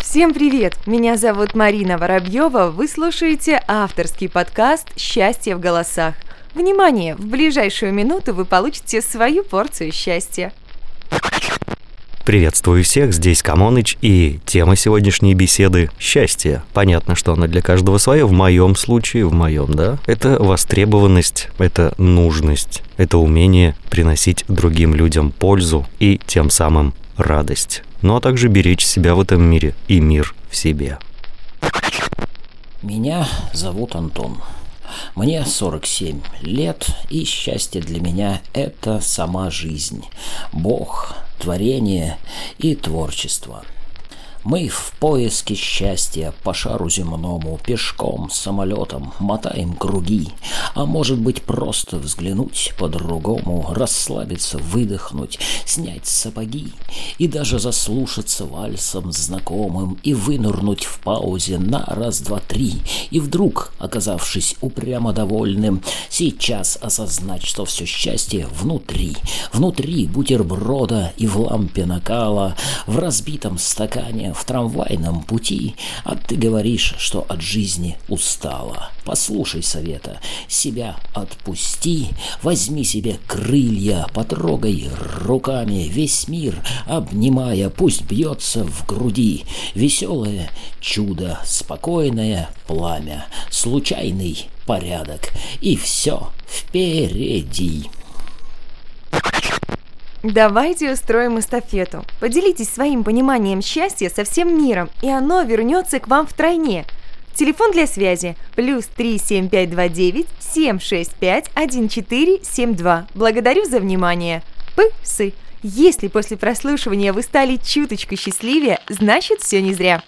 Всем привет! Меня зовут Марина Воробьева. Вы слушаете авторский подкаст «Счастье в голосах». Внимание! В ближайшую минуту вы получите свою порцию счастья. Приветствую всех, здесь Камоныч, и тема сегодняшней беседы – счастье. Понятно, что она для каждого свое, в моем случае, в моем, да? Это востребованность, это нужность, это умение приносить другим людям пользу и тем самым радость. Ну а также беречь себя в этом мире и мир в себе. Меня зовут Антон. Мне 47 лет, и счастье для меня – это сама жизнь, Бог, творение и творчество – мы в поиске счастья по шару земному, пешком, самолетом, мотаем круги, а может быть просто взглянуть по-другому, расслабиться, выдохнуть, снять сапоги и даже заслушаться вальсом знакомым и вынырнуть в паузе на раз-два-три и вдруг, оказавшись упрямо довольным, сейчас осознать, что все счастье внутри, внутри бутерброда и в лампе накала, в разбитом стакане в трамвайном пути, а ты говоришь, что от жизни устала. Послушай совета, себя отпусти, возьми себе крылья, потрогай руками весь мир, обнимая, пусть бьется в груди. Веселое чудо, спокойное пламя, случайный порядок, и все впереди. Давайте устроим эстафету. Поделитесь своим пониманием счастья со всем миром, и оно вернется к вам втройне. Телефон для связи плюс 37529 765 1472. Благодарю за внимание. Псы. Если после прослушивания вы стали чуточку счастливее, значит все не зря.